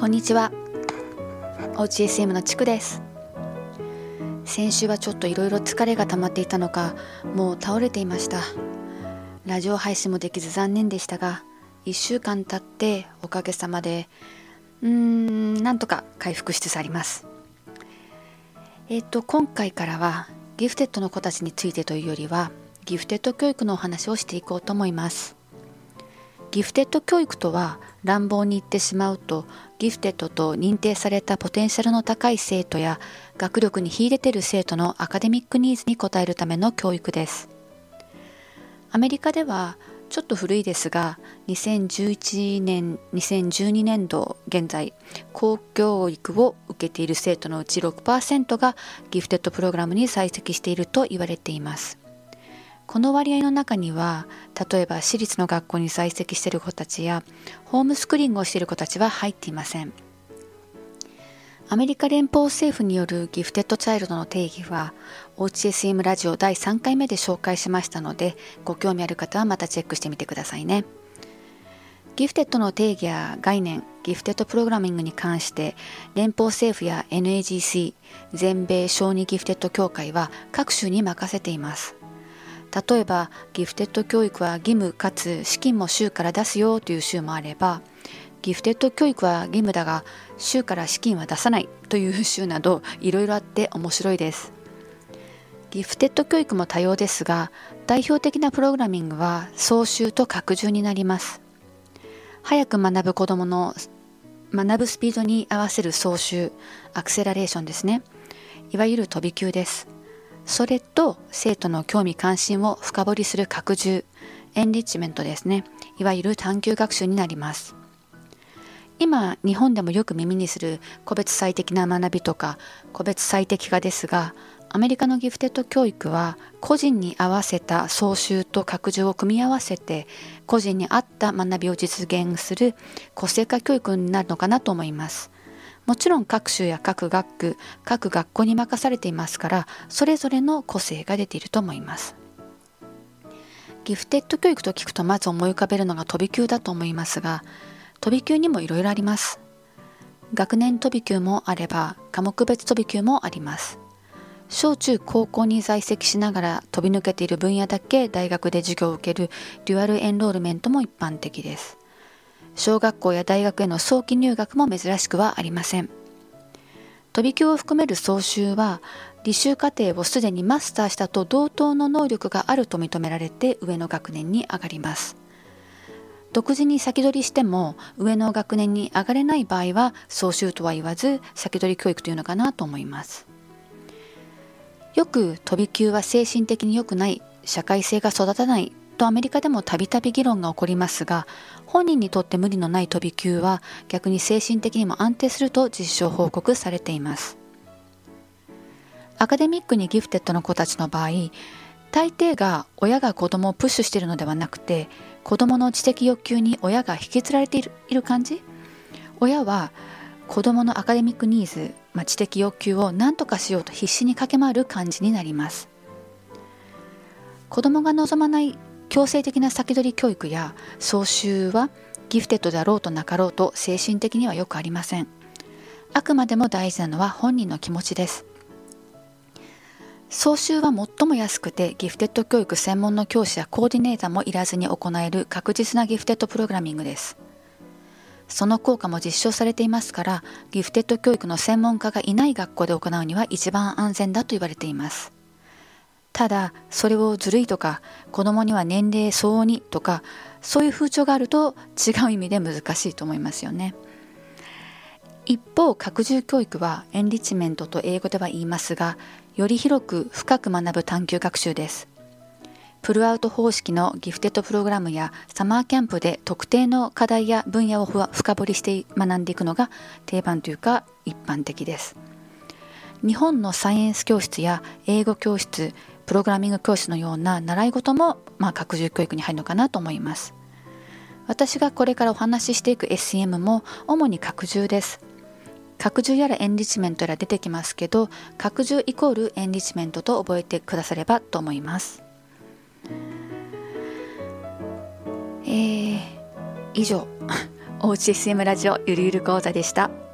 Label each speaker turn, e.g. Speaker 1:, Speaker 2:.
Speaker 1: こんにちは。おうち SM のちくです。先週はちょっといろいろ疲れが溜まっていたのか、もう倒れていました。ラジオ配信もできず残念でしたが、1週間経っておかげさまで、うーん、なんとか回復しつつあります。えっ、と、今回からはギフテッドの子たちについてというよりは、ギフテッド教育のお話をしていこうと思います。ギフテッド教育とは乱暴に言ってしまうとギフテッドと認定されたポテンシャルの高い生徒や学力に秀でてる生徒のアカデミックニーズに応えるための教育です。アメリカではちょっと古いですが2011年2012年度現在公教育を受けている生徒のうち6%がギフテッドプログラムに在籍していると言われています。この割合の中には例えば私立の学校に在籍している子たちやホームスクリーングをしている子たちは入っていません。アメリカ連邦政府によるギフテッドチャイルドの定義は OHSM ラジオ第3回目で紹介しましたのでご興味ある方はまたチェックしてみてくださいね。ギフテッドの定義や概念ギフテッドプログラミングに関して連邦政府や NAGC 全米小児ギフテッド協会は各州に任せています。例えばギフテッド教育は義務かつ資金も州から出すよという州もあればギフテッド教育は義務だが州から資金は出さないという州などいろいろあって面白いです。ギフテッド教育も多様ですが代表的なプログラミングは早修と拡充になります。早く学ぶ子どもの学ぶスピードに合わせる総集アクセラレーションですね。いわゆる飛び級です。それと生徒の興味関心を深掘りする拡充エンリッチメントですね。いわゆる探究学習になります。今日本でもよく耳にする個別最適な学びとか個別最適化ですがアメリカのギフテッド教育は個人に合わせた総集と拡充を組み合わせて個人に合った学びを実現する個性化教育になるのかなと思います。もちろん各州や各学区各学校に任されていますからそれぞれの個性が出ていると思います。ギフテッド教育と聞くとまず思い浮かべるのが飛び級だと思いますが飛び級にもいろいろあります。学年飛び級もあれば科目別飛び級もあります。小中高校に在籍しながら飛び抜けている分野だけ大学で授業を受けるデュアルエンロールメントも一般的です。小学校や大学への早期入学も珍しくはありません。飛び級を含める総集は履修課程をすでにマスターしたと同等の能力があると認められて上の学年に上がります。独自に先取りしても上の学年に上がれない場合は総集とは言わず先取り教育というのかなと思います。よく飛び級は精神的に良くない社会性が育たないとアメリカでもたびたび議論が起こりますが本人にとって無理のない飛び級は逆に精神的にも安定すると実証報告されています。アカデミックにギフテッドの子たちの場合大抵が親が子供をプッシュしているのではなくて子供の知的欲求に親が引きつられているいる感じ？親は子供のアカデミックニーズ、まあ、知的欲求を何とかしようと必死に駆け回る感じになります。子供が望まない強制的な先取り教育や総集はギフテッドであろうとなかろうと精神的にはよくありません。あくまでも大事なのは本人の気持ちです。総集は最も安くてギフテッド教育専門の教師やコーディネーターもいらずに行える確実なギフテッドプログラミングです。その効果も実証されていますからギフテッド教育の専門家がいない学校で行うには一番安全だと言われています。ただそれをずるいとか子供には年齢相応にとかそういう風潮があると違う意味で難しいと思いますよね。一方拡充教育はエンリッチメントと英語では言いますがより広く深く学ぶ探究学習です。プルアウト方式のギフテッドプログラムやサマーキャンプで特定の課題や分野を深掘りして学んでいくのが定番というか一般的です。日本のサイエンス教室や英語教室プログラミング教室のような習い事も、まあ、拡充教育に入るのかなと思います。私がこれからお話ししていく SEM も主に拡充です。拡充やらエンリッチメントやら出てきますけど拡充イコールエンリッチメントと覚えてくださればと思います。えー、以上。おうち SM ラジオゆるゆる講座でした。